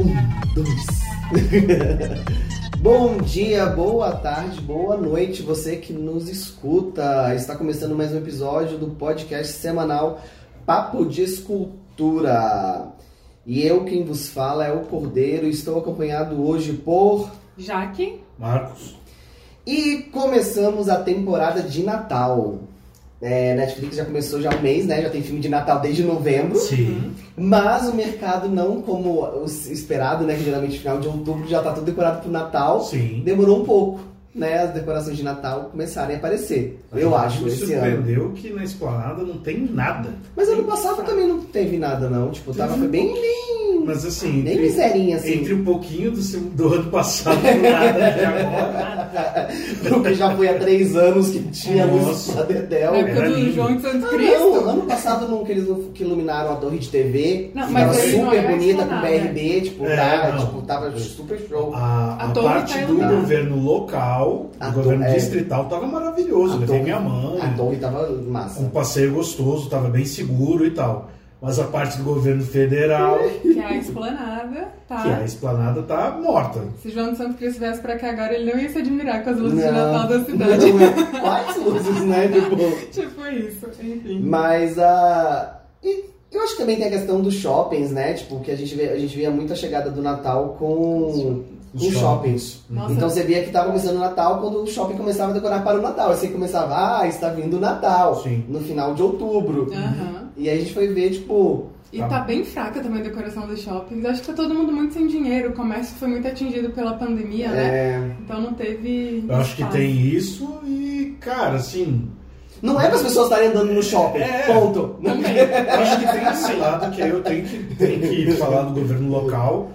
Um, dois. Bom dia, boa tarde, boa noite, você que nos escuta. Está começando mais um episódio do podcast semanal Papo de Escultura. E eu, quem vos fala, é o Cordeiro. Estou acompanhado hoje por. Jaque. Marcos. E começamos a temporada de Natal. É, Netflix já começou já um mês, né? Já tem filme de Natal desde novembro. Sim. Mas o mercado não como o esperado, né? Que geralmente final de outubro já tá tudo decorado pro Natal. Sim. Demorou um pouco, né? As decorações de Natal começarem a aparecer. eu A acho, gente esse ano. surpreendeu que na esplanada não tem nada. Mas ano passado também não teve nada, não. Tipo, tava um bem, bem, Mas assim, bem entre, miserinha, assim. entre um pouquinho do, seu- do ano passado e nada de agora. Porque já foi há três anos que tinha Dedéu. Na época do lindo. João de Santo Ah, Cristo. não, ano passado não, que eles que iluminaram a torre de TV. Não, mas tava super era bonita com. BRB, tipo, É, tá, tipo, tava super show. A, A a torre parte tá do governo local, A do governo é. distrital, tava maravilhoso. A Levei torre- minha mãe. A torre tava massa. Um passeio gostoso, tava bem seguro e tal. Mas a parte do governo federal, Que é a esplanada, tá? que é a esplanada, tá morta. Se João de Santo Cristo viesse pra cá agora, ele não ia se admirar com as luzes de Não, Natal da cidade. não é. Quais luzes, né? Tipo, tipo isso, enfim. mas a. e eu acho que também tem a questão dos shoppings, né? Tipo, que a gente vê, a gente via muito a chegada do Natal com, Os shoppings. Nossa. Então você via que tava começando o Natal quando o shopping começava a decorar para o Natal. Aí você começava, ah, está vindo o Natal. Sim. No final de outubro. Aham. E aí a gente foi ver, tipo. E Tá. tá bem fraca também a decoração dos shoppings. Acho que tá todo mundo muito sem dinheiro. O comércio foi muito atingido pela pandemia, né? é, Então não teve. Eu acho que tem isso e, cara, assim, Não é para as pessoas estarem andando no shopping. É. Ponto. Eu acho que tem esse lado que aí eu tenho que, tenho que falar do governo local.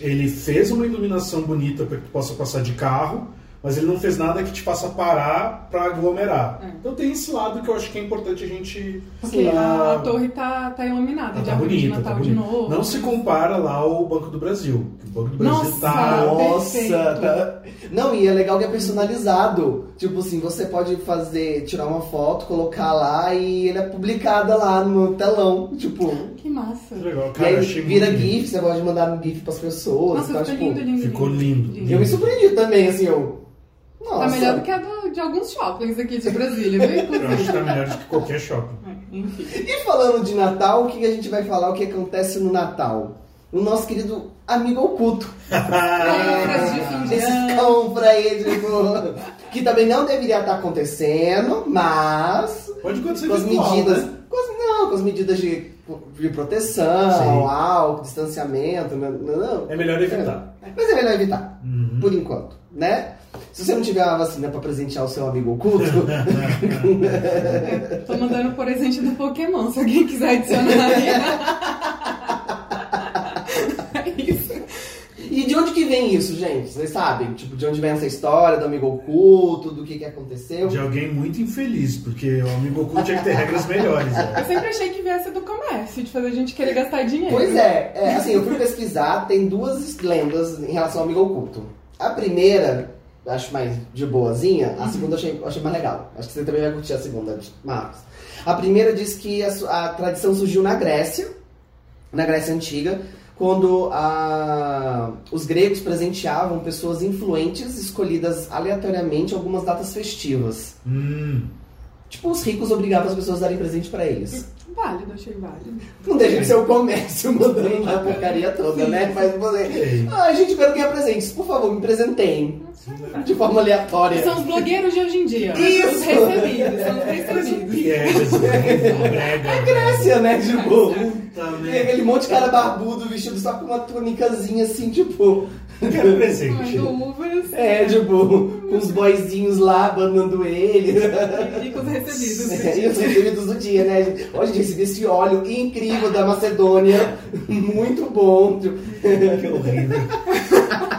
Ele fez uma iluminação bonita para que tu possa passar de carro, mas ele não fez nada que te faça parar para aglomerar. É. Então tem esse lado que eu acho que é importante a gente. Porque Sim. a, a torre tá, tá iluminada, Ah, de tá árvore de bonita, Natal tá de novo. Não se compara lá ao Banco do Brasil. O Banco do Brasil Nossa! tá. Nossa! tá- Não, e é legal que é personalizado. Tipo assim, você pode fazer, tirar uma foto, colocar lá e ele é publicada lá no telão. Tipo. Que massa. Legal, e cara, aí achei vira lindo. GIF, você pode mandar um GIF pras pessoas. Nossa, então, ficou tipo, lindo, lindo. ficou lindo. lindo. Eu me surpreendi também, assim, eu. Nossa. Tá melhor do que a do- de alguns shoppings aqui de Brasília, viu? Eu acho que tá melhor do que qualquer shopping. É, Enfim. E falando de Natal, o que a gente vai falar? O que acontece no Natal? O nosso querido amigo oculto. Compras de fim de ano. compra aí, tipo, que também não deveria estar acontecendo, mas Pode acontecer com as medidas. né? Com as, não, com as medidas de, de proteção, Sim. álcool, distanciamento, não, não, não. É melhor evitar. Mas é melhor evitar, Uhum. por enquanto, né? Se você não tiver uma vacina pra presentear o seu amigo oculto, Tô mandando o presente do Pokémon, se alguém quiser adicionar aí. É isso. E de onde que vem isso, gente? Vocês sabem? Tipo, de onde vem essa história do amigo oculto, do que que aconteceu? De alguém muito infeliz, porque o amigo oculto tinha que ter regras melhores. Eu Né? sempre achei que viesse do comércio, de fazer a gente querer gastar dinheiro. Pois é, é, assim, eu fui pesquisar, tem duas lendas em relação ao amigo oculto. A primeira, eu acho mais de boazinha, a segunda eu achei, eu achei mais legal. Acho que você também vai curtir a segunda, Marcos. A primeira diz que a, a tradição surgiu na Grécia, na Grécia Antiga, quando a- os gregos presenteavam pessoas influentes escolhidas aleatoriamente em algumas datas festivas. Hum, Tipo, os ricos obrigavam as pessoas a darem presente pra eles. Válido, achei válido. Não deixa de ser o comércio mandando a porcaria toda, né? Mas você. Ah, gente, quero ganhar presentes. Por favor, me presentem. De forma aleatória. São os blogueiros de hoje em dia. Isso! Os recebidos, são os um recebidos. né? brega. Grécia, né? Tipo. Né? aquele monte de cara barbudo vestido só com uma tunicazinha assim, tipo. Quero presente. Uvas É, tipo, com os boyzinhos lá abanando ele. e com os recebidos. É, e os recebidos do dia, né? gente? Ó, gente, recebi esse óleo incrível da Macedônia. Muito bom. Tipo, Que horrível.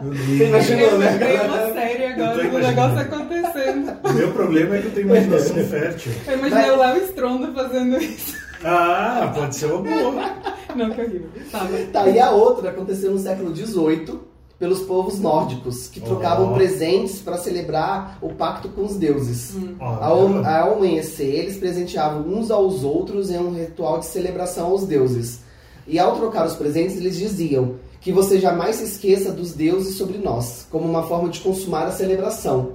Você imaginou, Eu né? lembrei uma série Eu agora do negócio acontecendo. O meu problema é que eu tenho imaginação fértil. Eu imaginei o Léo Stronda fazendo isso. Ah, pode ser uma boa. Não, que horrível. Tá, mas... Tá, e a outra aconteceu no século XVIII pelos povos nórdicos, que trocavam Ó. presentes para celebrar o pacto com os deuses. Ó, Ao, ao amanhecer, eles presenteavam uns aos outros em um ritual de celebração aos deuses. E ao trocar os presentes, eles diziam que você jamais se esqueça dos deuses sobre nós, como uma forma de consumar a celebração.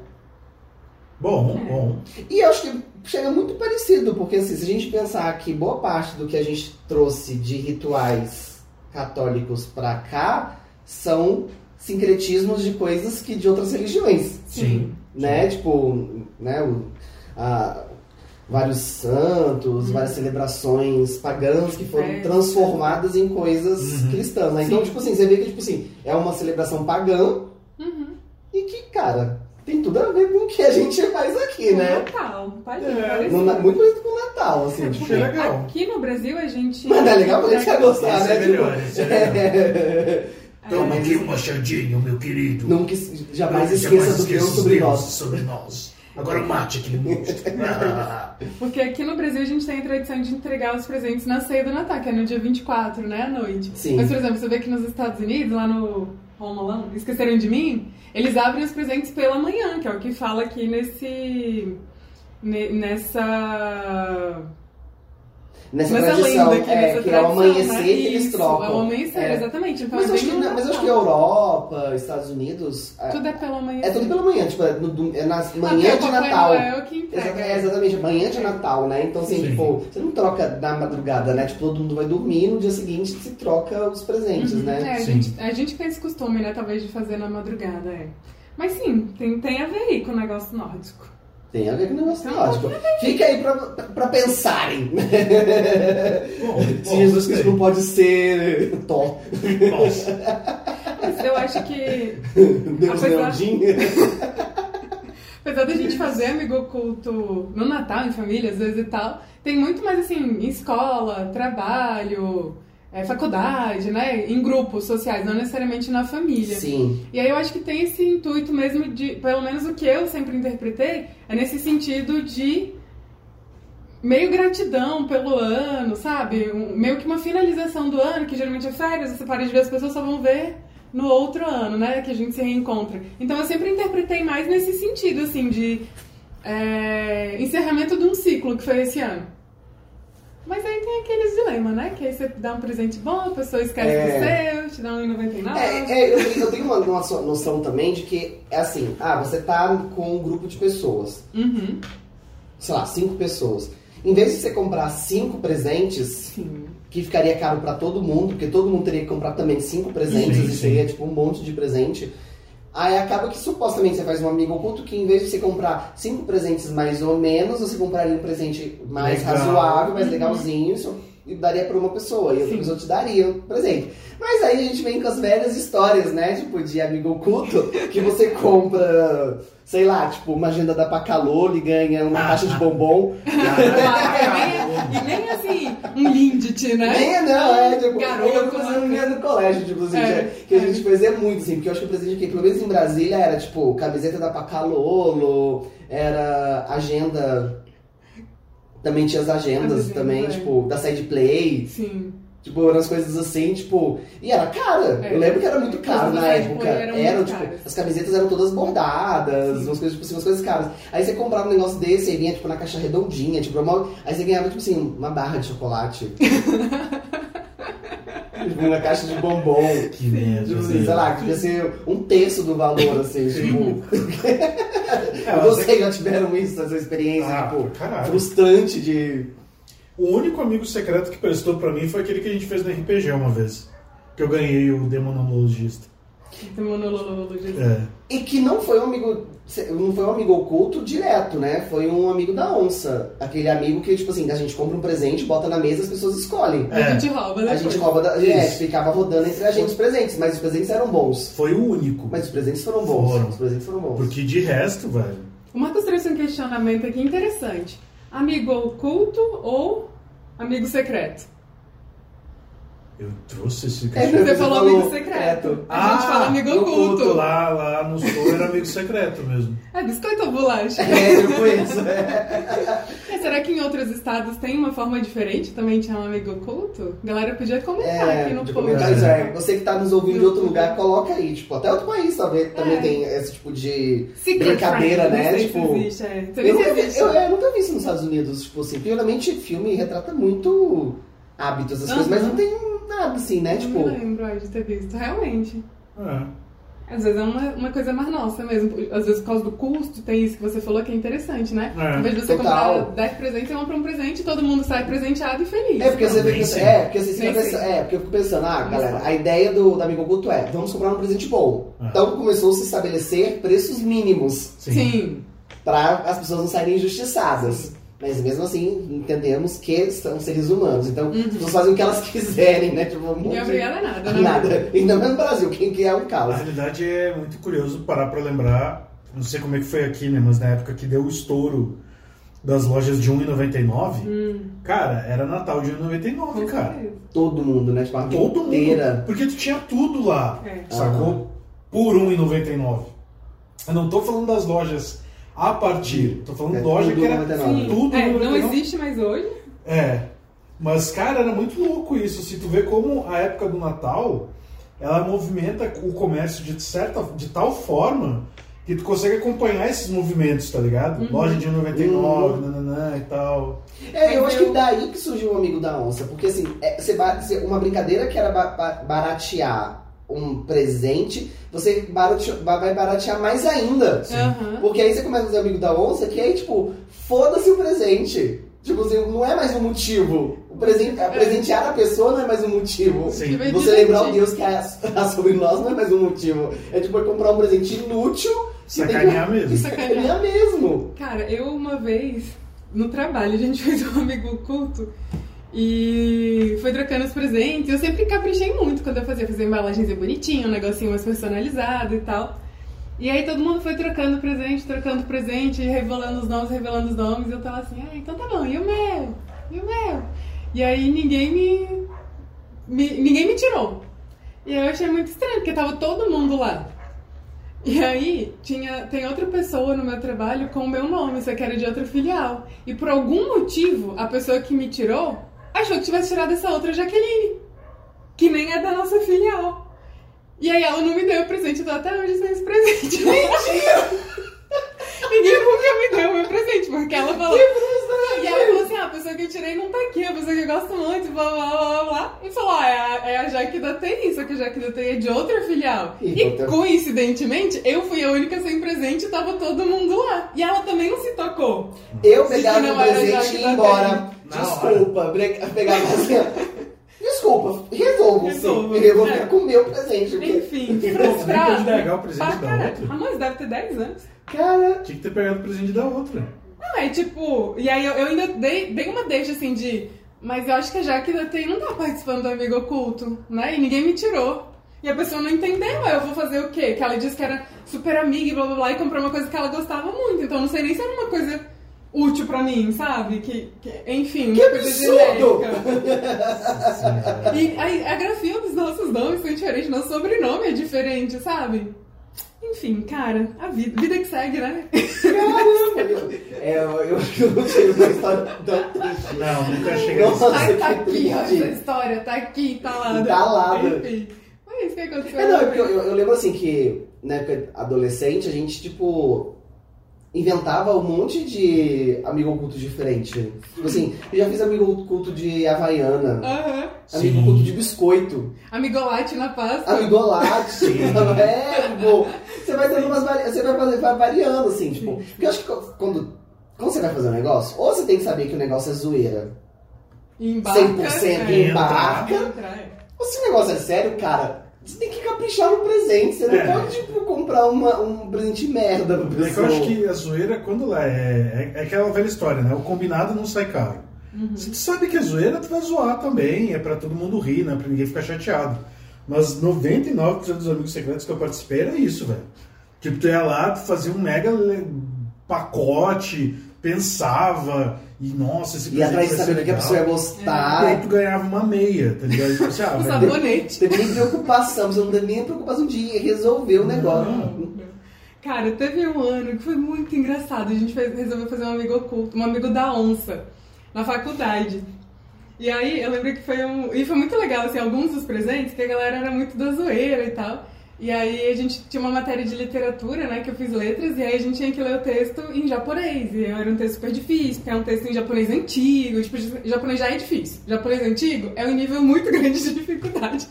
Bom, É. bom. E eu acho que chega muito parecido, porque assim, se a gente pensar que boa parte do que a gente trouxe de rituais católicos pra cá são sincretismos de coisas que de outras religiões, Sim. né? Tipo, né, o, a- vários santos, várias celebrações pagãs que foram Festas. transformadas em coisas Uhum. cristãs, né? Então, Sim. tipo assim, você vê que tipo assim, é uma celebração pagã Uhum. e que, cara, tem tudo a ver com o que a gente faz aqui, O né? Natal, ali, É. No muito parecido com o Natal, assim, tipo. Porque é legal. Aqui no Brasil a gente. Mas é legal pra gente vai gostar, Esse né? é melhor, esse é melhor. Toma É. aqui um machadinho, meu querido. Nunca es- jamais Não, esqueça jamais do Deus os sobre nós. sobre nós. Agora mate aquele monstro. Ah, Porque aqui no Brasil a gente tem a tradição de entregar os presentes na ceia do Natal, que é no dia 24, né, à noite. Sim. Mas, por exemplo, você vê que nos Estados Unidos, lá no Home Alone, Esqueceram de Mim, eles abrem os presentes pela manhã, que é o que fala aqui nesse... ne- nessa... Nessa Nessa tradição, é, nessa que é tradição, o amanhecer né? que eles Isso, trocam. É o amanhecer, É. exatamente. Então Mas, é eu acho que, no mas eu acho que. Europa, Estados Unidos. é- Tudo é pelo amanhecer. É tudo pela manhã, tipo, é, no, é na Até manhã o de Natal. Noel que entrega. Exa- É, exatamente, manhã de Natal, né? Então, assim, Sim. tipo, você não troca na madrugada, né? Tipo, todo mundo vai dormir no dia seguinte se troca os presentes, Uhum, né? É, a Sim. gente, a gente tem esse costume, né, talvez, de fazer na madrugada, é. Mas sim, tem, tem a ver aí com o negócio nórdico. Tem a ver com o negócio Então, lógico. Fica aí pra, pra pensarem. bom, Se bom, Jesus. Cristo não pode ser. Nossa. Mas eu acho que, Deus Apesar- Leandinho. apesar da gente fazer amigo oculto no Natal, em família, às vezes e tal, tem muito mais assim, em escola, trabalho, é, faculdade, né? Em grupos sociais, não necessariamente na família. Sim. E aí eu acho que tem esse intuito mesmo de, pelo menos o que eu sempre interpretei, é nesse sentido de meio gratidão pelo ano, sabe? Um- meio que uma finalização do ano, que geralmente é férias, você para de ver as pessoas só vão ver no outro ano, né? Que a gente se reencontra. Então eu sempre interpretei mais nesse sentido, assim, de é, encerramento de um ciclo que foi esse ano. Mas aí tem aqueles dilemas, né? Que aí você dá um presente bom, a pessoa esquece É. do seu, te dá um 1,99. É, é, eu, tenho- eu tenho uma, uma noção também de que é assim, ah, você tá com um grupo de pessoas, Uhum. sei lá, cinco pessoas. Em vez de você comprar cinco presentes, Sim. que ficaria caro pra todo mundo, porque todo mundo teria que comprar também cinco presentes Sim, e sim. seria tipo um monte de presente. Aí acaba que supostamente você faz um amigo oculto que em vez de você comprar cinco presentes mais ou menos, você compraria um presente mais Legal. razoável, mais legalzinho, isso- e daria pra uma pessoa, e outra Sim. pessoa te daria um presente. Mas aí a gente vem com as velhas histórias, né? Tipo, de amigo oculto, que você compra, sei lá, tipo, uma agenda da Pacalolo e ganha uma Ah. caixa de bombom. e nem assim, um Lindt, né? Nem, não, é, tipo, Garoto, eu fazendo minha no colégio, tipo assim, É, que a gente fazia muito, assim, porque eu acho que o presente aqui, pelo menos em Brasília, era tipo, camiseta da Pacalolo, era agenda. Também tinha as agendas As agendas, também, é. tipo, da Side Play, Sim. tipo, eram as coisas assim, tipo. E era cara. É. Eu lembro que era muito caro na época. Eram Eram, tipo, caras. as camisetas eram todas bordadas, Sim. umas coisas, tipo assim, umas coisas caras. Aí você comprava um negócio desse e vinha, tipo, na caixa redondinha, tipo, uma... aí você ganhava, tipo assim, uma barra de chocolate. tipo, uma caixa de bombom. Que merda. Assim, sei lá, que devia ser um terço do valor, assim, tipo. É, Vocês já tiveram isso, essa experiência, Ah, tipo, caralho. frustrante de. O único amigo secreto que prestou pra mim foi aquele que a gente fez no RPG uma vez. Que eu ganhei o Demonologista. É. E que não foi um amigo. Não foi um amigo oculto direto, né? Foi um amigo da onça. Aquele amigo que, tipo assim, a gente compra um presente, bota na mesa as pessoas escolhem. A gente rouba, né? A gente rouba da. É, ficava rodando entre a gente os presentes, mas os presentes eram bons. Foi o único. Mas os presentes foram bons. Foram. Os presentes foram bons. Porque de resto, velho. O Marcos trouxe um questionamento aqui interessante. Amigo oculto ou amigo secreto? Eu trouxe esse É, cara. Você falou amigo secreto. secreto. A gente fala amigo no oculto. culto, Lá, lá no sul era amigo secreto mesmo. É biscoito ou bolacha? É, tipo isso. É. É, será que em outros estados tem uma forma diferente também de chamar amigo oculto? Galera, podia comentar É, aqui no post. É. é. Você que tá nos ouvindo de outro lugar, coloca aí. Tipo, até outro país talvez também É. tem esse tipo de Secret brincadeira, né? Não tipo. se existe, é. Você Eu nunca, vi, eu, eu nunca vi isso nos Estados Unidos, tipo assim, porque geralmente filme retrata muito hábitos, essas coisas, mas não tem nada, assim, né? Eu Tipo, não lembro de ter visto, realmente. É. Às vezes é uma, uma coisa mais nossa mesmo. Às vezes por causa do custo, tem isso que você falou que é interessante, né? É. Em vez de você Total. comprar 10 presentes, você compra um presente e todo mundo sai presenteado e feliz. É porque você fica, sempre. é, porque você fica pensando, sempre. é, porque eu fico pensando, ah, galera, a ideia do, da Amigo Oculto é, vamos comprar um presente bom. É. Então começou a se estabelecer preços mínimos Sim. Sim. para as pessoas não saírem injustiçadas. Mas mesmo assim, entendemos que são seres humanos. Então, as pessoas fazem o que elas quiserem, né? Tipo, um monte Ninguém é obrigada a nada, né? Nada. Ainda mais no Brasil, quem que é um Na caos. realidade é muito curioso parar pra lembrar, não sei como é que foi aqui, né, mas na época que deu o estouro das lojas de R$1,99, cara, era Natal de R$1,99, Com cara. certeza. Todo mundo, né? Tipo, Todo mundo. inteira. Porque tu tinha tudo lá, É. sacou? Por R$1,99. Eu não tô falando das lojas a partir, tô falando É loja que era R$1,99. Sim. tudo É, não R$1,99. existe mais hoje. É. Mas, cara, era muito louco isso. Se tu vê como a época do Natal, ela movimenta o comércio de certa, de tal forma que tu consegue acompanhar esses movimentos, tá ligado? Uhum. Loja de 99, nananã e tal. É, eu Mas acho eu- que daí que surgiu o amigo da onça, porque assim, é, você uma brincadeira que era ba- ba- baratear um presente, você barate- ba- vai baratear mais ainda. Aham. Porque aí você começa a fazer amigo da onça, que aí, tipo, foda-se o presente. Tipo assim, não é mais um motivo. O presente, a presentear a pessoa não é mais um motivo. Sim. Você lembrar o. Deus que é sobre nós não é mais um motivo. É tipo comprar um presente inútil. que tem que- Sacanear mesmo. Sacanear mesmo. Cara, eu uma vez, no trabalho, a gente fez um amigo oculto e foi trocando os presentes. Eu sempre caprichei muito quando eu fazia, fazia embalagenzinha bonitinha, um negocinho mais personalizado e tal. E aí todo mundo foi trocando presente, trocando presente, revelando os nomes, revelando os nomes. E eu tava assim, ah, então tá bom, e o meu? E o meu? E aí ninguém me, me- ninguém me tirou. E eu achei muito estranho, porque tava todo mundo lá. E aí, tinha, tem outra pessoa no meu trabalho com o meu nome, só que era de outra filial. E por algum motivo, a pessoa que me tirou achou que tivesse tirado essa outra Jaqueline, que nem é da nossa filial. E aí ela não me deu o presente, eu tô até hoje sem esse presente. Ninguém nunca me deu o meu presente, porque ela falou. E ela falou assim: ah, a pessoa que eu tirei não tá aqui, a pessoa que eu gosto muito, blá blá blá blá. E falou: ah, é a, é a Jaque da TI, só que a Jaque da TI é de outra filial. E E outra- coincidentemente, eu fui a única sem presente e tava todo mundo lá. E ela também não se tocou. Eu pegava o presente e ia embora. Na Desculpa. bre- Pegava assim. Desculpa, resolvo Resolvo. Eu vou ficar com o meu presente. Enfim, nem frustrada. pode negar o presente pra da caralho. outra. Ah, mas deve ter 10 anos. Cara, Tinha que ter pegado o presente da outra. Não, é tipo. E aí eu, eu ainda dei, dei uma deixa assim de. Mas eu acho que a Jaque TI não tá participando do Amigo Oculto, né? E ninguém me tirou. E a pessoa não entendeu, aí eu vou fazer o quê? Que ela disse que era super amiga e blá blá blá e comprou uma coisa que ela gostava muito. Então eu não sei nem se era uma coisa útil pra mim, sabe? Que, que- enfim, Que uma coisa genérica. E a, a grafia dos nossos nomes são diferentes, nosso sobrenome é diferente, sabe? Enfim, cara, a vida, vida que segue, né? caramba. Eu, é, eu, eu, eu não tive uma história tão triste. Não, nunca chega Nossa, Tá, tá aqui, ó, essa história, tá aqui, tá lá. Entalada. Enfim, foi isso que aconteceu. É, não, é porque eu, eu- eu lembro assim que na época adolescente a gente, tipo, inventava um monte de amigo oculto diferente. Tipo assim, eu já fiz amigo oculto de Havaiana, Aham. amigo oculto de biscoito, Amigolate na pasta. amigolate, Sim. é, tipo, você vai dando umas você vai, fazer, vai variando, assim, tipo, porque eu acho que quando, quando você vai fazer um negócio, ou você tem que saber que o negócio é zoeira, Embarca. 100% é. embarca, Entra, é. ou se o negócio é sério, cara, você tem que caprichar no presente, você não É. pode, tipo, comprar uma, um presente merda pra É que eu pessoa. acho que a zoeira, quando ela é, é. É aquela velha história, né? O combinado não sai caro. Se tu sabe que é zoeira, tu vai zoar também. É pra todo mundo rir, né? Pra ninguém ficar chateado. Mas 99% dos amigos secretos que eu participei era isso, velho. Tipo, tu ia lá, tu fazia um mega pacote, pensava, e nossa, esse E atrás de vai ser saber o que a pessoa ia E aí gostar. tu ganhava uma meia, tá ligado? Tipo assim, ah, Um vai- sabonete. Teve nem preocupação, você não teve nem preocupação de resolver o negócio. Cara, teve um ano que foi muito engraçado. A gente fez- resolveu fazer um amigo oculto, um amigo da onça, na faculdade. E aí eu lembro que foi um. E foi muito legal, assim, alguns dos presentes, que a galera era muito da zoeira e tal. E aí a gente tinha uma matéria de literatura, né, que eu fiz letras, e aí a gente tinha que ler o texto em japonês. E era um texto super difícil, porque é um texto em japonês antigo, tipo, japonês já é difícil. Japonês antigo é um nível muito grande de dificuldade.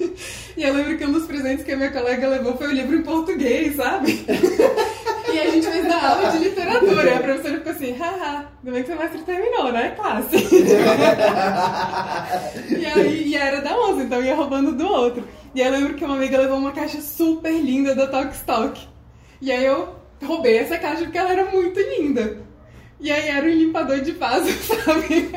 E eu lembro que um dos presentes que a minha colega levou foi o livro em português, sabe? E a gente fez na aula de literatura. E a professora ficou assim, haha, ainda bem que o semestre terminou, né? Classe. e aí e era da 11, então ia roubando do outro. E aí eu lembro que uma amiga levou uma caixa super linda da Talkstock. E aí eu roubei essa caixa porque ela era muito linda. E aí era um limpador de vaso, sabe?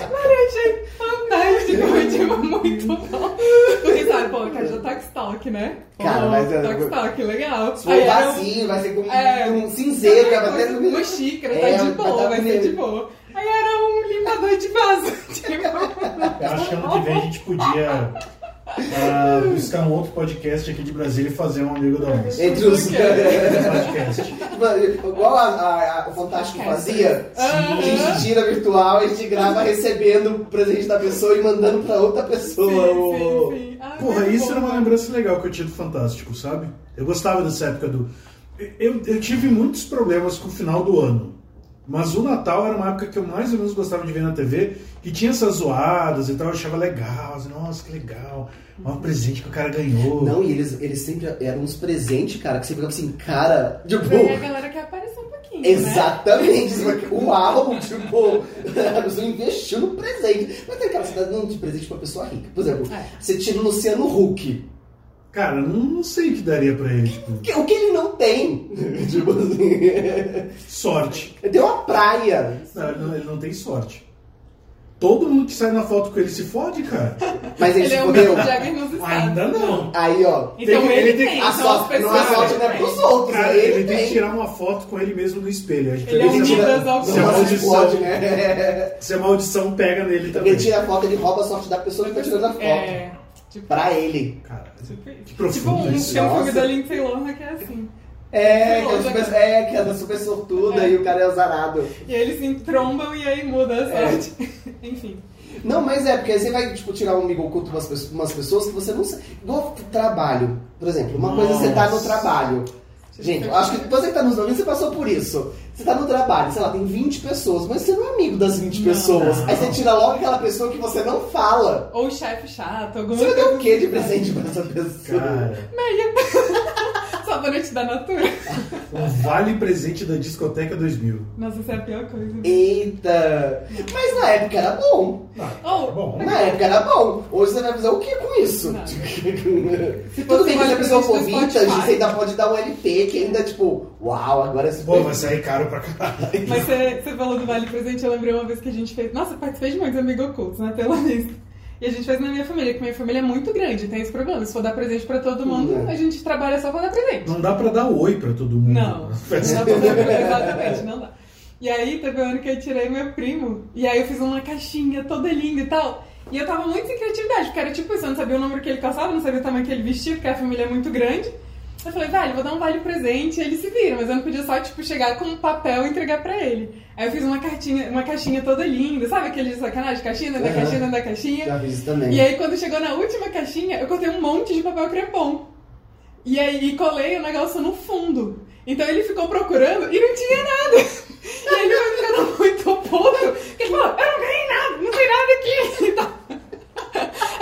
Mano, eu achei fantástico, tipo, muito bom. Porque sabe, pô, caixa da Talkstock, né? Cara, mas é- Talkstock, legal. Se for vazio, vai ser com é, um cinzeiro, vai bater no uma xícara, tá É, de boa, vai ser de boa. Aí era um limpador de vaso. Tipo, Eu acho que ano que vem a gente podia ah, buscar um outro podcast aqui de Brasília e fazer um amigo da onça. Entre os. Podcast. Igual a- a- a- o Fantástico fazia, a gente tira virtual, a gente grava recebendo o presente da pessoa e mandando pra outra pessoa. sim, sim, sim. Ah, Porra, muito isso bom, era uma mano. lembrança legal que eu tinha do Fantástico, sabe? Eu gostava dessa época do. Eu, eu tive muitos problemas com o final do ano. Mas o Natal era uma época que eu mais ou menos gostava de ver na TV, que tinha essas zoadas e tal, eu achava legal. Assim, Nossa, que legal. Um presente que o cara ganhou. Não, e eles, eles sempre eram uns presentes, cara, que você ficava assim, cara, tipo. E aí a galera quer aparecer um pouquinho, né? Exatamente, aqui, uau, tipo, a pessoa investiu no presente. Mas tem aquela cidade não de presente pra pessoa rica. Por exemplo, É. você tira o Luciano Huck. Cara, não, não sei o que daria pra ele. Tipo, que- O que ele não tem? tipo assim. sorte. Ele tem uma praia. Não, ele não, ele não tem sorte. Todo mundo que sai na foto com ele se fode, cara. Mas ele, Ele é o fodeu. Ainda não. Aí, ó. Então Tem- ele, ele tem- tem, A as sorte, não é pessoas sorte, não é têm. pros outros. Cara, aí ele tem que tirar uma foto com ele mesmo no espelho. Acho que Ele é um a- ao se a maldição, pode, né? se a maldição pega nele também. Ele tira a foto, ele rouba a sorte da pessoa que tá tirando a foto. É, tipo, Pra ele. Cara, tipo isso. que profundo Tipo um, isso. tem um filme Nossa. da Lindsay Lohan que é assim. É, que é, super, outra- é, que é super sortuda É. e o cara é azarado. E aí eles se trombam e aí muda a É. sorte. Enfim. Não, mas é, porque aí você vai, tipo, tirar um amigo oculto umas, pessoas- umas pessoas que você não sabe. Igual trabalho, por exemplo. Uma coisa é você tá no Nossa. trabalho. Gente, eu acho que você que tá nos ouvindo, você passou por isso. Você tá no trabalho, sei lá, tem 20 pessoas, mas você não é amigo das 20 Não. pessoas. Não. Aí você tira logo aquela pessoa que você não fala. Ou chefe chato, alguma Você vai dar o quê de assim. presente pra essa pessoa? Cara, Meia. Sabonete da Natura. um vale presente da discoteca 2000. Nossa, essa é a pior coisa. Eita! Mas na época era bom. Ah, Oh, tá bom. Na época era bom. Hoje você vai fazer o que com isso? Não. Tudo bem que se a pessoa for vintage, você ainda pode dar um LP que ainda, tipo, uau, agora é super. Pô, vai sair caro pra caralho. Mas você, você falou do Vale Presente, eu lembrei uma vez que a gente fez. Nossa, participei de muitos amigos ocultos, né? Pela lista. E a gente fez na minha família, que minha família é muito grande, tem esse problema. Se for dar presente pra todo mundo, é. a gente trabalha só pra dar presente. Não dá pra dar oi pra todo mundo. Não, não dá pra dar exatamente, não dá. E aí teve um ano que eu tirei meu primo, e aí eu fiz uma caixinha toda linda e tal. E eu tava muito sem criatividade, porque era tipo isso, eu não sabia o número que ele calçava, não sabia o tamanho que ele vestia, porque a família é muito grande. Eu falei, velho, vou dar um vale presente, e ele se vira, mas eu não podia só, tipo, chegar com um papel e entregar pra ele. Aí eu fiz uma cartinha, uma caixinha toda linda, sabe aquele de sacanagem? Caixinha dentro da caixinha dentro da caixinha. Já fiz também. E aí, quando chegou na última caixinha, eu cortei um monte de papel crepom. E aí, e colei o negócio no fundo. Então ele ficou procurando e não tinha nada. E aí ele foi ficando muito puto. Porque ele falou, eu não ganhei nada, não tem nada aqui. E tal.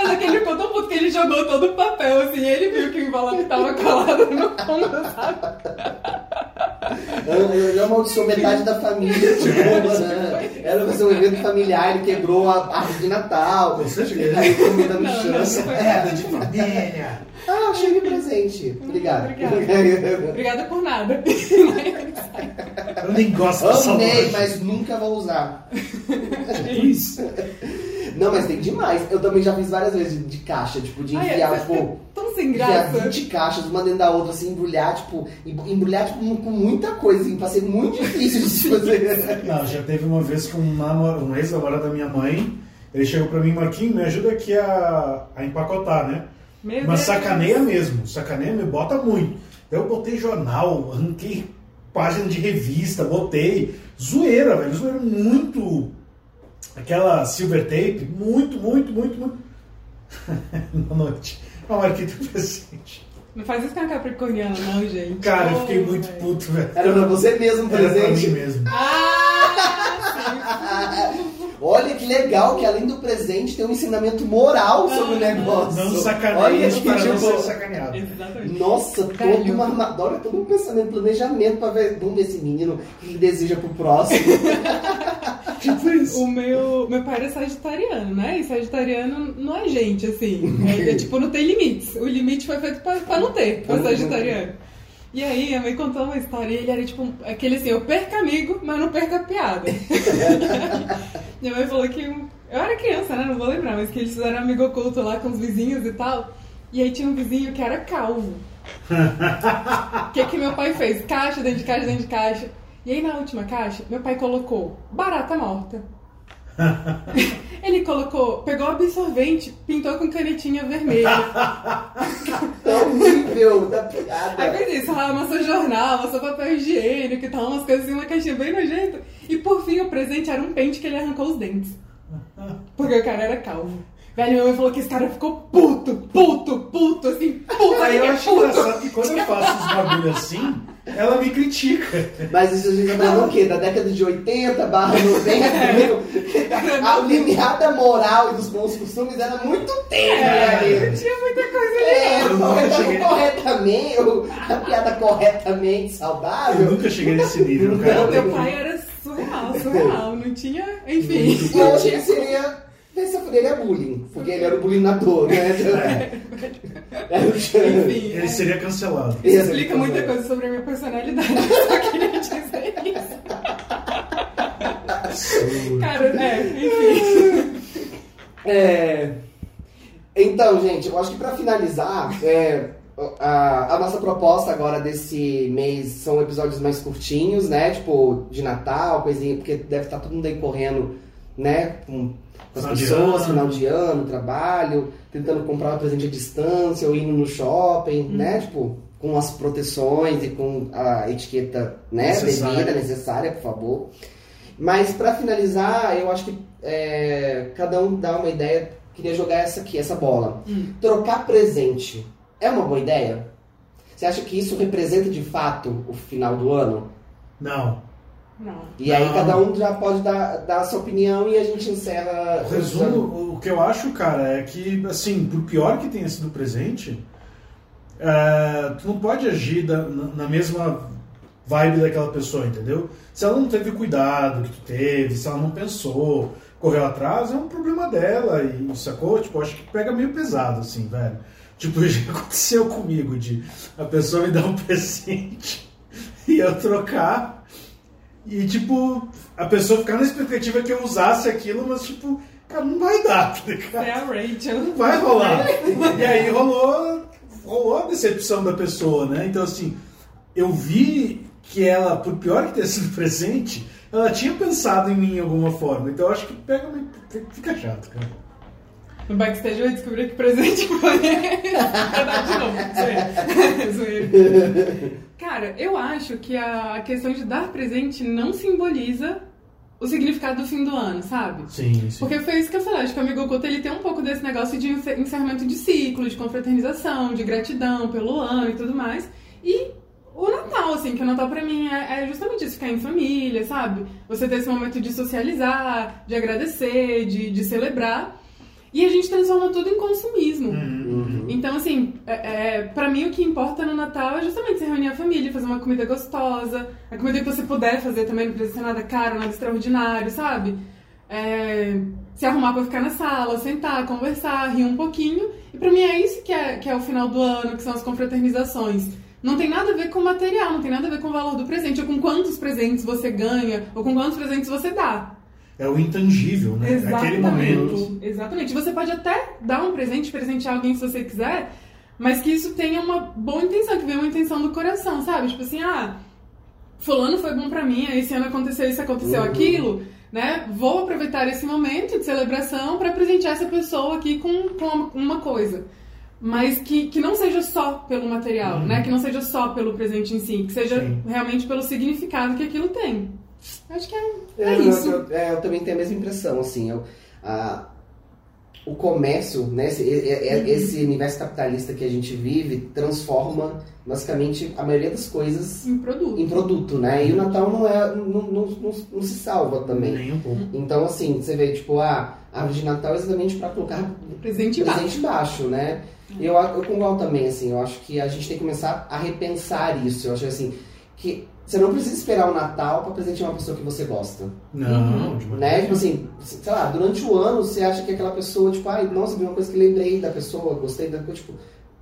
Mas é que ele ficou tão puto que ele jogou todo o papel, assim, e ele viu que o envelope tava colado no fundo, sabe? Eu, eu já amaldiçoou metade da família, tipo, né? Era pra ser um evento familiar, ele quebrou a árvore de Natal. Você chega- Aí comida no chão. não, foi- Merda de família. Ah, achei de presente. Obrigado. Obrigada. Obrigada por nada. Eu nem gosto dessa Amei, mas nunca vou usar. É isso. Não, mas tem demais. Eu também já fiz várias vezes de, de caixa, tipo, de Ai, enviar, é, tipo. Tão sem Enviar graça. 20 caixas, uma dentro da outra, assim, embrulhar, tipo, em- embrulhar tipo, com muita coisa, assim, pra ser muito difícil de se fazer. Não, já teve uma vez com um, namor- um ex-namorado da minha mãe. Ele chegou pra mim, Marquinhos, me ajuda aqui a, a empacotar, né? Meu Mas Deus. sacaneia mesmo, sacaneia me bota muito. Daí eu botei jornal, arranquei página de revista, botei. Zoeira, velho, zoeira muito. Aquela silver tape, muito, muito, muito, muito. Na noite. a Marquita presente. Não faz isso com a Capricorniana, não, gente. Cara, eu Oh, fiquei muito velho. puto, velho. Era pra você mesmo Era pra presente. mim mesmo. Ah, Olha que legal que além do presente tem um ensinamento moral sobre o negócio. Não Olha sacaneie que para não ser tipo, sacaneado. Exatamente. Nossa, todo Velho. uma armadura, todo um pensamento, planejamento pra ver, vamos ver esse menino que ele deseja pro próximo. Tipo isso. O meu, meu pai era sagitariano, né? E sagitariano não é gente, assim. É, é tipo, não tem limites. O limite foi feito pra, pra não ter, pra sagitariano. E aí, a mãe contou uma história e ele era tipo, aquele assim, eu perco amigo, mas não perco a piada. Minha mãe falou que, eu era criança, né? Não vou lembrar, mas que eles fizeram um amigo oculto lá com os vizinhos e tal. E aí tinha um vizinho que era calvo. O que que meu pai fez? Caixa dentro de caixa dentro de caixa. E aí na última caixa, meu pai colocou barata morta. Ele colocou, pegou absorvente, pintou com canetinha vermelha. Tão nível da Aí piada. fez isso, ah, amassou jornal, amassou papel higiênico e tal, umas coisas assim, uma caixinha bem nojenta. E por fim o presente era um pente que ele arrancou os dentes. Porque o cara era calvo. Velho, minha mãe falou que esse cara ficou puto, puto, puto, assim, puto. Aí eu é acho puto. engraçado que quando eu faço uns bagulho assim, ela me critica. Mas isso a gente tá falando o quê? Da década de 80 barra 90, meu? A limiar da moral e dos bons costumes era muito tênue É, ali. tinha muita coisa ali. É, Eu correta- cheguei- corretamente, ou a piada corretamente Eu saudável. nunca cheguei nesse nível, cara. Não, meu pai era surreal, surreal. Não tinha. Enfim. E eu achei que seria. Dessa seria bullying, porque ele era o bullyingador, né? Era o Enfim. Ele é. seria cancelado. Isso explica muita coisa sobre a minha personalidade. Eu só queria dizer isso. Cara, é, enfim. É, Então, gente, eu acho que pra finalizar, é, a, a nossa proposta agora desse mês são episódios mais curtinhos, né? Tipo, de Natal, coisinha, porque deve estar todo mundo aí correndo, né? Com as Final pessoas, ano. final de ano, trabalho, tentando comprar um presente à distância ou indo no shopping, né? Tipo, com as proteções e com a etiqueta, né? Devida, necessária, por favor. Mas pra finalizar, eu acho que é, cada um dá uma ideia. Queria jogar essa aqui, essa bola. Hum. Trocar presente é uma boa ideia? Você acha que isso representa de fato o final do ano? Não. Não. E aí Não. cada um já pode dar, dar a sua opinião e a gente encerra. O resumo, o que eu acho, cara, é que, assim, por pior que tenha sido o presente, é, tu não pode agir da- na, na mesma vibe daquela pessoa, entendeu? Se ela não teve o cuidado que tu teve, se ela não pensou, correu atrás, é um problema dela, e sacou? Tipo, eu acho que pega meio pesado, assim, velho. Tipo, já aconteceu comigo de a pessoa me dar um presente e eu trocar e, tipo, a pessoa ficar na expectativa que eu usasse aquilo, mas, tipo, cara, não vai dar, tá ligado? É a Rachel. Não vai rolar. E aí rolou, rolou a decepção da pessoa, né? Então, assim, eu vi que ela, por pior que tenha sido presente, ela tinha pensado em mim de alguma forma. Então, eu acho que pega fica chato, cara. No backstage eu descobri que presente foi Verdade de novo. Zoeira. Cara, eu acho que a questão de dar presente não simboliza o significado do fim do ano, sabe? Sim, sim. Porque foi isso que eu falei, acho que o Amigo Oculto ele tem um pouco desse negócio de encer- encerramento de ciclo, de confraternização, de gratidão pelo ano e tudo mais. E o Natal, assim, que o Natal pra mim é, é justamente isso, ficar em família, sabe? Você ter esse momento de socializar, de agradecer, de, de celebrar. E a gente transforma tudo em consumismo. Uhum. Então, assim, é, é, pra mim o que importa no Natal é justamente se reunir a família, fazer uma comida gostosa, a comida que você puder fazer também, não precisa ser nada caro, nada extraordinário, sabe? É, se arrumar pra ficar na sala, sentar, conversar, rir um pouquinho. E pra mim é isso que é, que é o final do ano, que são as confraternizações. Não tem nada a ver com o material, não tem nada a ver com o valor do presente, ou com quantos presentes você ganha, ou com quantos presentes você dá. É o intangível, né? Aquele momento. Exatamente. Você pode até dar um presente, presentear alguém se você quiser, mas que isso tenha uma boa intenção, que venha uma intenção do coração, sabe? Tipo assim, ah, fulano foi bom pra mim, esse ano aconteceu isso, aconteceu Uhum. aquilo, né? Vou aproveitar esse momento de celebração pra presentear essa pessoa aqui com, com uma coisa. Mas que, que não seja só pelo material, Uhum. né? Que não seja só pelo presente em si, que seja Sim. realmente pelo significado que aquilo tem. Acho que é, é eu, isso. eu- é, eu também tenho a mesma impressão, assim. Eu, ah, o comércio, né, esse, é- esse universo capitalista que a gente vive, transforma basicamente a maioria das coisas Em produto. em produto, né? E o Natal não é não, não, não, não se salva também. Nem um pouco. Então, assim, você vê, tipo, a árvore de Natal é exatamente para colocar Presente presente embaixo, né? Eu, eu concordo também, assim, eu acho que a gente tem que começar a repensar isso. Eu acho assim, que você não precisa esperar o Natal para presentear uma pessoa que você gosta. Não, de maneira Né? Tipo assim, sei lá, durante o ano você acha que aquela pessoa, tipo, ai, nossa, vi uma coisa que lembrei da pessoa, gostei da coisa, tipo.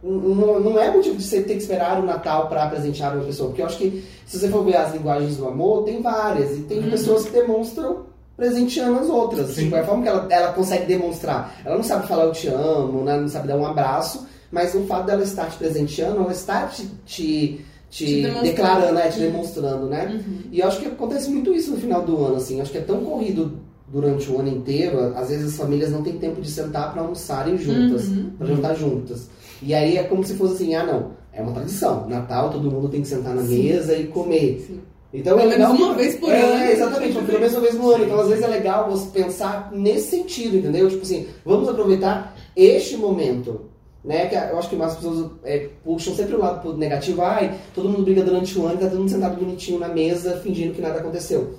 Não, não é motivo de você ter que esperar o Natal para presentear uma pessoa, porque eu acho que se você for ver as linguagens do amor, tem várias, e tem pessoas que demonstram presenteando as outras. Sim. Tipo, é a forma que ela, ela consegue demonstrar. Ela não sabe falar eu te amo, né? não sabe dar um abraço, mas o fato dela estar te presenteando, ela está te, te, te, Te declarando, né? te Uhum. demonstrando, né? Uhum. E eu acho que acontece muito isso no final do ano, assim. Eu acho que é tão corrido durante o ano inteiro, às vezes as famílias não têm tempo de sentar para almoçarem juntas, Uhum. para jantar juntas. E aí é como se fosse assim, ah não, é uma tradição. Natal todo mundo tem que sentar na Sim. mesa e comer. Sim. Então é Pelo menos legal. uma vez por é, ano. exatamente, pelo menos uma vez no ano. Então às vezes é legal você pensar nesse sentido, entendeu? Tipo assim, vamos aproveitar este momento. Né? Que eu acho que mais pessoas é, puxam sempre o lado pro negativo. Ai, todo mundo briga durante o ano e tá todo mundo sentado bonitinho na mesa, fingindo que nada aconteceu.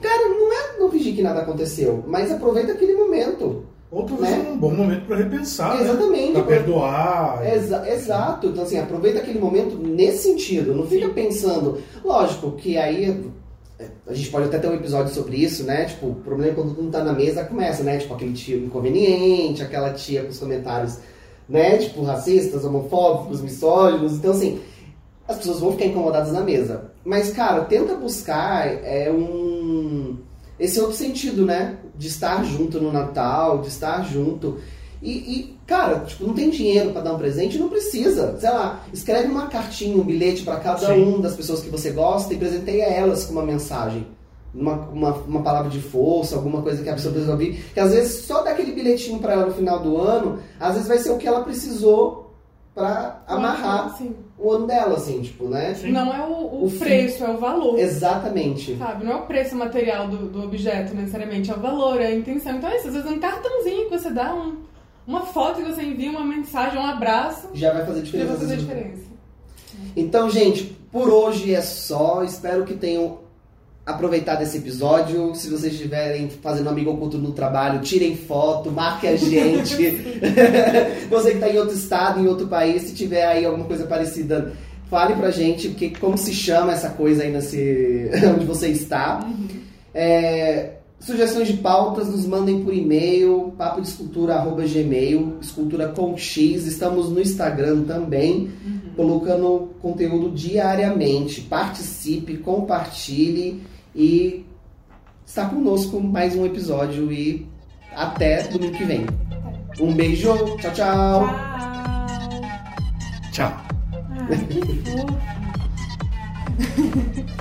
Cara, não é não fingir que nada aconteceu, mas aproveita aquele momento. Ou talvez Né? um bom momento para repensar, né? Exatamente. Pra perdoar. Exa- exato. Então, assim, aproveita aquele momento nesse sentido. Não fica pensando. Lógico que aí. é, A gente pode até ter um episódio sobre isso, né? Tipo, o problema é quando todo mundo tá na mesa começa, né? Tipo, aquele tio inconveniente, aquela tia com os comentários, né? Tipo, racistas, homofóbicos, misóginos. Então, assim, as pessoas vão ficar incomodadas na mesa. Mas, cara, tenta buscar é, um. Esse outro sentido, né? De estar junto no Natal, de estar junto. E, e, cara, tipo, não tem dinheiro pra dar um presente, não precisa. Sei lá, escreve uma cartinha, um bilhete pra cada Sim. um das pessoas que você gosta e presenteia elas com uma mensagem. Uma, uma, uma palavra de força, alguma coisa que a pessoa precisa ouvir. Que às vezes só dar aquele bilhetinho pra ela no final do ano, às vezes vai ser o que ela precisou pra amarrar Sim. o ano dela, assim, tipo, né? Sim. Não é o, o, O fim. preço, é o valor. Exatamente. Sabe? Não é o preço material do, do objeto, necessariamente, é o valor, é a intenção. Então é isso, às vezes um cartãozinho que você dá, um, uma foto que você envia, uma mensagem, um abraço, Já vai fazer já diferença. vai fazer diferença. Então, gente, por hoje é só. Espero que tenham aproveitado esse episódio. Se vocês estiverem fazendo amigo oculto no trabalho, tirem foto, marque a gente. Você que está em outro estado, em outro país, se tiver aí alguma coisa parecida, fale pra gente que, como se chama essa coisa aí nesse, onde você está. É, sugestões de pautas, nos mandem por e-mail, papo de escultura, arroba gmail, escultura com X. Estamos no Instagram também colocando conteúdo diariamente. Participe, compartilhe e está conosco mais um episódio e até domingo que vem. Um beijo, tchau, tchau. Tchau! Tchau. Ai, que fofo.